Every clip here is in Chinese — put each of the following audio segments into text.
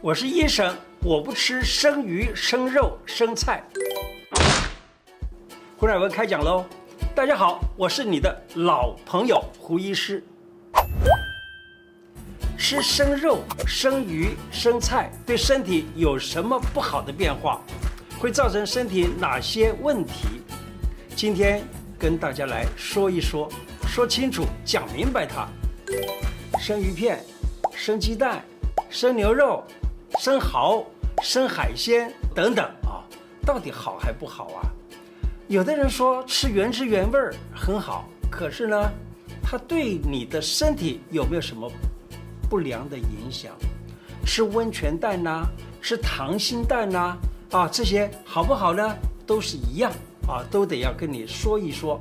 我是医生，我不吃生鱼、生肉、生菜。胡乃文开讲喽！大家好，我是你的老朋友胡医师。吃生肉、生鱼、生菜对身体有什么不好的变化？会造成身体哪些问题？今天跟大家来说一说，说清楚，讲明白它。生鱼片、生鸡蛋、生牛肉。生蚝、生海鲜等等啊，到底好还不好啊？有的人说吃原汁原味儿很好，可是呢，它对你的身体有没有什么不良的影响？吃温泉蛋呐、吃溏心蛋呐、啊，啊，这些好不好呢？都是一样啊，都得要跟你说一说。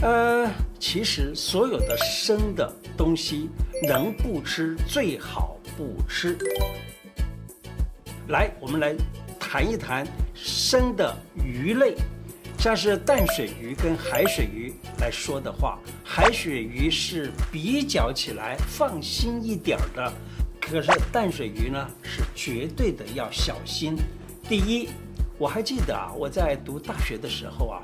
呃，其实所有的生的东西，能不吃最好。不吃。来，我们来谈一谈生的鱼类，像是淡水鱼跟海水鱼来说的话，海水鱼是比较起来放心一点的，可是淡水鱼呢是绝对的要小心。第一，我还记得啊，我在读大学的时候啊，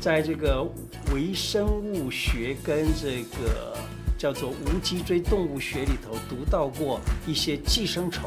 在这个微生物学跟这个。叫做无脊椎动物学里头读到过一些寄生虫，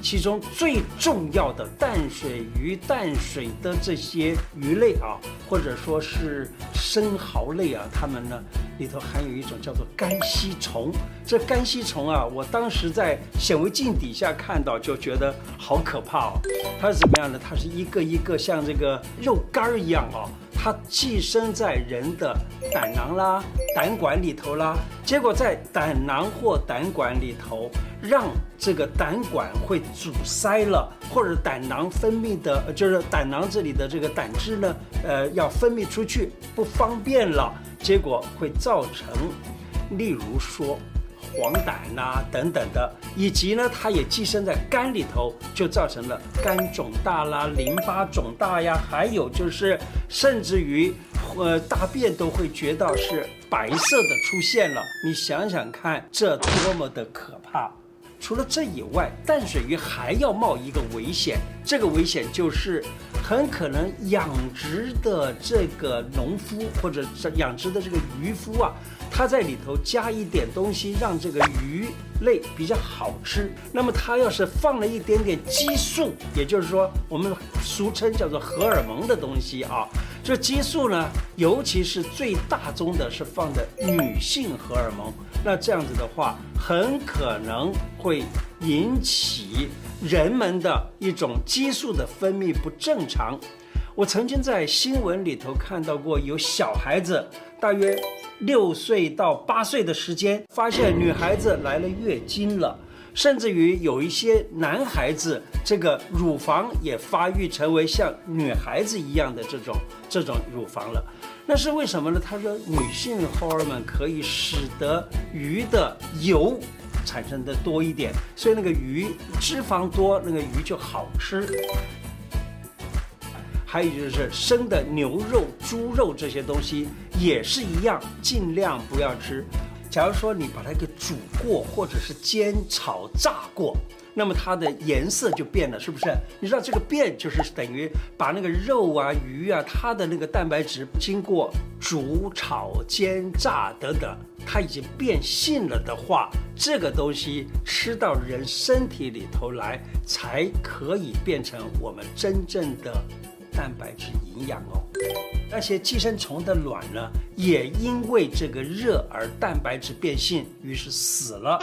其中最重要的淡水鱼、淡水的这些鱼类啊，或者说是生蚝类啊，它们呢里头含有一种叫做肝吸虫。这肝吸虫啊，我当时在显微镜底下看到就觉得好可怕哦。它是怎么样呢？它是一个一个像这个肉干儿一样哦。它寄生在人的胆囊啦、胆管里头啦，结果在胆囊或胆管里头，让这个胆管会阻塞了，或者胆囊分泌的，就是胆囊这里的这个胆汁呢，呃，要分泌出去不方便了，结果会造成，例如说。黄疸呐、等等的，以及呢，它也寄生在肝里头，就造成了肝肿大啦、淋巴肿大呀，还有就是甚至于，呃，大便都会觉得是白色的出现了。你想想看，这多么的可怕！除了这以外，淡水鱼还要冒一个危险，这个危险就是很可能养殖的这个农夫或者是养殖的这个渔夫啊。它在里头加一点东西，让这个鱼类比较好吃。那么它要是放了一点点激素，也就是说我们俗称叫做荷尔蒙的东西啊，这激素呢，尤其是最大宗的是放的女性荷尔蒙。那这样子的话，很可能会引起人们的一种激素的分泌不正常。我曾经在新闻里头看到过，有小孩子大约。六岁到八岁的时间，发现女孩子来了月经了，甚至于有一些男孩子，这个乳房也发育成为像女孩子一样的这种这种乳房了。那是为什么呢？他说，女性荷尔蒙可以使得鱼的油产生的多一点，所以那个鱼脂肪多，那个鱼就好吃。还有就是生的牛肉、猪肉这些东西也是一样，尽量不要吃。假如说你把它给煮过，或者是煎、炒、炸过，那么它的颜色就变了，是不是？你知道这个变就是等于把那个肉啊、鱼啊，它的那个蛋白质经过煮、炒、煎、炸等等，它已经变性了的话，这个东西吃到人身体里头来，才可以变成我们真正的。蛋白质营养哦，那些寄生虫的卵呢，也因为这个热而蛋白质变性，于是死了。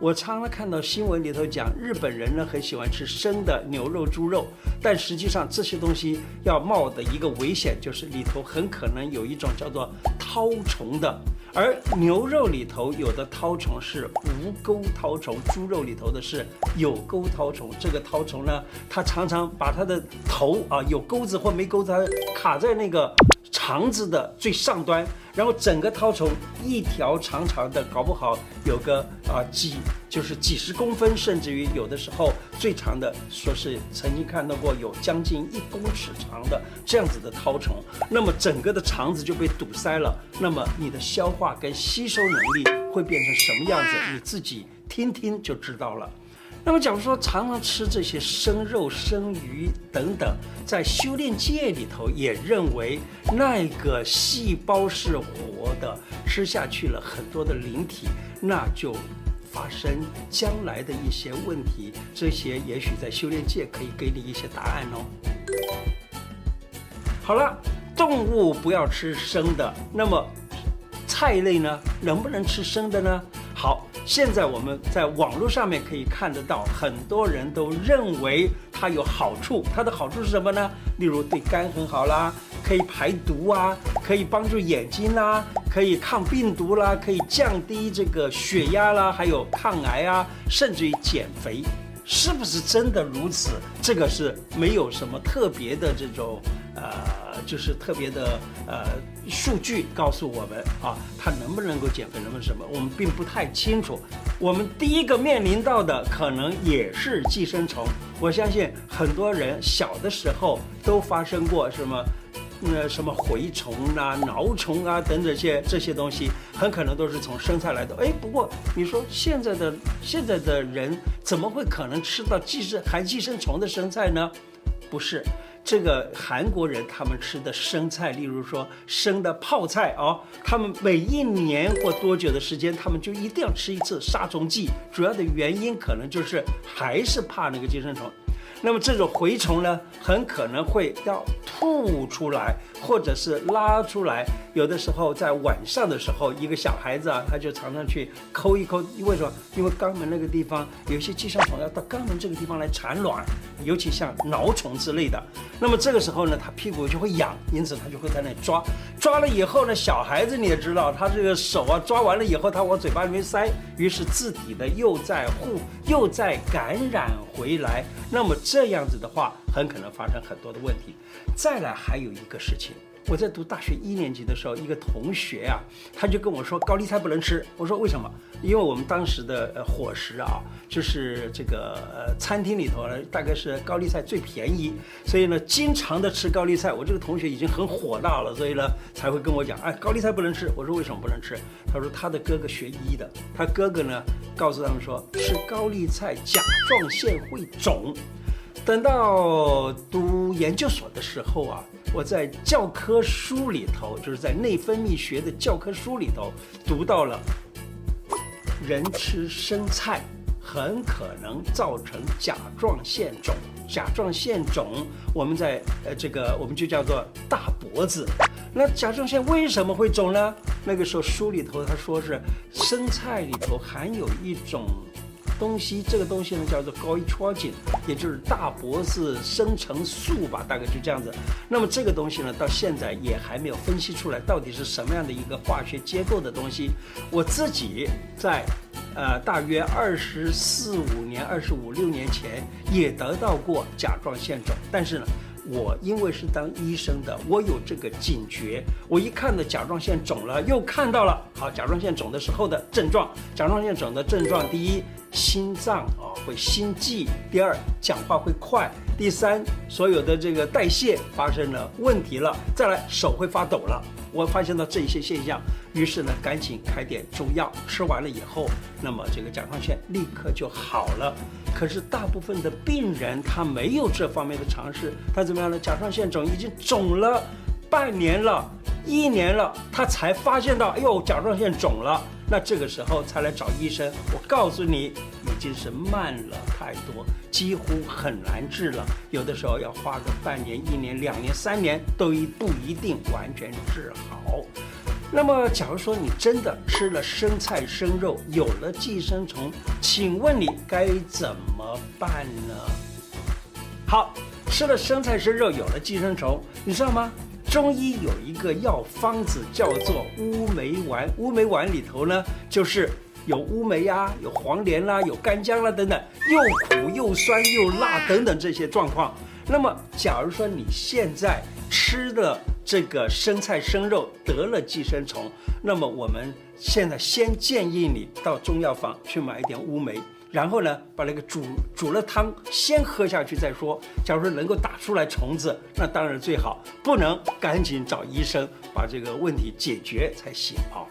我常常看到新闻里头讲，日本人呢很喜欢吃生的牛肉、猪肉，但实际上这些东西要冒的一个危险，就是里头很可能有一种叫做绦虫的。而牛肉里头有的绦虫是无钩绦虫，猪肉里头的是有钩绦虫。这个绦虫呢，它常常把它的头啊有钩子或没钩子，它卡在那个肠子的最上端，然后整个绦虫一条长长的，搞不好有个啊几就是几十公分，甚至于有的时候最长的说是曾经看到过有将近一公尺长的这样子的绦虫，那么整个的肠子就被堵塞了，那么你的消化跟吸收能力会变成什么样子？你自己听听就知道了。那么，假如说常常吃这些生肉、生鱼等等，在修炼界里头也认为那个细胞是活的，吃下去了很多的灵体，那就发生将来的一些问题。这些也许在修炼界可以给你一些答案哦。好了，动物不要吃生的，那么菜类呢，能不能吃生的呢？好。现在我们在网络上面可以看得到，很多人都认为它有好处。它的好处是什么呢？例如对肝很好啦，可以排毒啊，可以帮助眼睛啦，可以抗病毒啦，可以降低这个血压啦，还有抗癌啊，甚至于减肥。是不是真的如此？这个是没有什么特别的这种，呃，就是特别的呃数据告诉我们啊，它能不能够减肥，能不能什么，我们并不太清楚。我们第一个面临到的可能也是寄生虫。我相信很多人小的时候都发生过什么。那什么蛔虫啊、挠虫啊等等这些这些东西，很可能都是从生菜来的。哎，不过你说现在的现在的人怎么会可能吃到寄生含寄生虫的生菜呢？不是，这个韩国人他们吃的生菜，例如说生的泡菜哦，他们每一年或多久的时间，他们就一定要吃一次杀虫剂。主要的原因可能就是还是怕那个寄生虫。那么这种蛔虫呢，很可能会要吐出来，或者是拉出来。有的时候在晚上的时候，一个小孩子啊，他就常常去抠一抠。因为什么？因为肛门那个地方有一些寄生虫要到肛门这个地方来产卵，尤其像挠虫之类的。那么这个时候呢，他屁股就会痒，因此他就会在那抓。抓了以后呢，小孩子你也知道，他这个手啊抓完了以后，他往嘴巴里面塞，于是自己的又在护，又在感染回来。那么。这样子的话，很可能发生很多的问题。再来，还有一个事情，我在读大学一年级的时候，一个同学啊，他就跟我说高丽菜不能吃。我说为什么？因为我们当时的伙食啊，就是这个呃餐厅里头呢，大概是高丽菜最便宜，所以呢，经常的吃高丽菜。我这个同学已经很火大了，所以呢，才会跟我讲，哎，高丽菜不能吃。我说为什么不能吃？他说他的哥哥学医的，他哥哥呢告诉他们说，吃高丽菜甲状腺会肿。等到读研究所的时候啊，我在教科书里头，就是在内分泌学的教科书里头读到了，人吃生菜很可能造成甲状腺肿。甲状腺肿，我们在呃这个我们就叫做大脖子。那甲状腺为什么会肿呢？那个时候书里头他说是生菜里头含有一种。东西这个东西呢叫做 goitrogen，也就是大脖子生成素吧，大概就这样子。那么这个东西呢，到现在也还没有分析出来到底是什么样的一个化学结构的东西。我自己在呃大约二十四五年、二十五六年前也得到过甲状腺肿，但是呢。我因为是当医生的，我有这个警觉。我一看到甲状腺肿了，又看到了好甲状腺肿的时候的症状。甲状腺肿的症状，第一，心脏啊、会心悸；第二，讲话会快；第三，所有的这个代谢发生了问题了；再来，手会发抖了。我发现到这些现象，于是呢，赶紧开点中药，吃完了以后，那么这个甲状腺立刻就好了。可是大部分的病人他没有这方面的尝试，他怎么样呢？甲状腺肿已经肿了半年了、一年了，他才发现到，哎呦，甲状腺肿了。那这个时候才来找医生。我告诉你，已经是慢了太多，几乎很难治了。有的时候要花个半年、一年、两年、三年，都不一定完全治好。那么，假如说你真的吃了生菜、生肉，有了寄生虫，请问你该怎么办呢？好，吃了生菜、生肉，有了寄生虫，你知道吗？中医有一个药方子叫做乌梅丸，乌梅丸里头呢，就是有乌梅呀、啊，有黄连啦、有干姜啦、等等，又苦又酸又辣等等这些状况。那么，假如说你现在吃的这个生菜生肉得了寄生虫，那么我们现在先建议你到中药房去买一点乌梅。然后呢，把那个煮煮了汤先喝下去再说。假如说能够打出来虫子，那当然最好。不能，赶紧找医生把这个问题解决才行啊。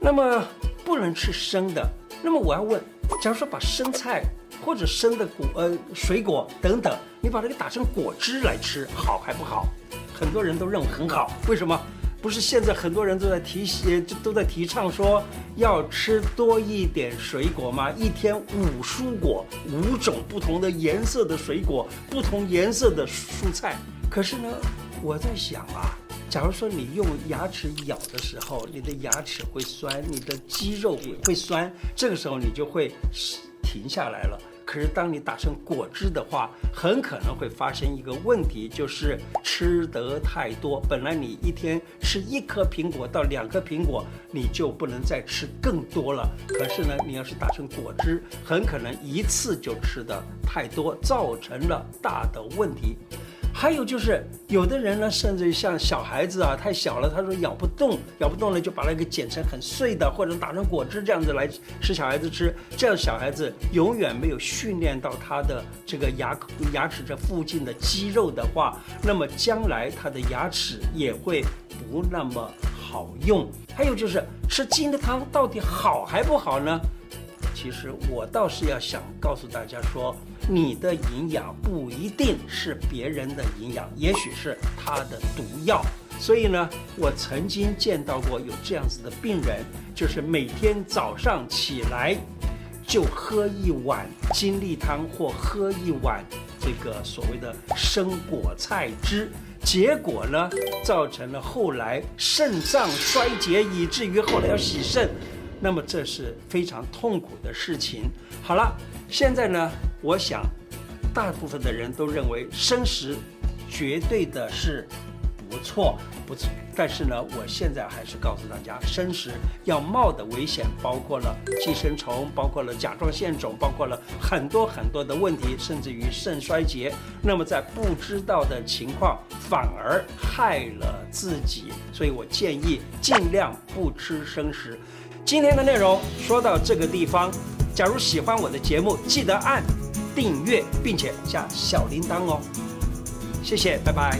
那么不能吃生的。那么我要问，假如说把生菜或者生的果呃水果等等，你把这个打成果汁来吃，好还不好？很多人都认为很好，为什么？不是现在很多人都在提醒，都在提倡说要吃多一点水果吗？一天五蔬果，五种不同的颜色的水果，不同颜色的蔬菜。可是呢，我在想啊，假如说你用牙齿咬的时候，你的牙齿会酸，你的肌肉也会酸，这个时候你就会停下来了。可是，当你打成果汁的话，很可能会发生一个问题，就是吃得太多。本来你一天吃一颗苹果到两颗苹果，你就不能再吃更多了。可是呢，你要是打成果汁，很可能一次就吃得太多，造成了大的问题。还有就是，有的人呢，甚至像小孩子啊，太小了，他说咬不动，咬不动了，就把那个剪成很碎的，或者打成果汁这样子来吃小孩子吃。这样小孩子永远没有训练到他的这个牙牙齿这附近的肌肉的话，那么将来他的牙齿也会不那么好用。还有就是吃金的汤到底好还不好呢？其实我倒是要想告诉大家说，你的营养不一定是别人的营养，也许是他的毒药。所以呢，我曾经见到过有这样子的病人，就是每天早上起来就喝一碗金利汤或喝一碗这个所谓的生果菜汁，结果呢，造成了后来肾脏衰竭，以至于后来要洗肾。那么这是非常痛苦的事情。好了，现在呢，我想，大部分的人都认为生食绝对的是不错，不错。但是呢，我现在还是告诉大家，生食要冒的危险包括了寄生虫，包括了甲状腺肿，包括了很多很多的问题，甚至于肾衰竭。那么在不知道的情况，反而害了自己。所以我建议尽量不吃生食。今天的内容说到这个地方，假如喜欢我的节目，记得按订阅，并且加小铃铛哦。谢谢，拜拜。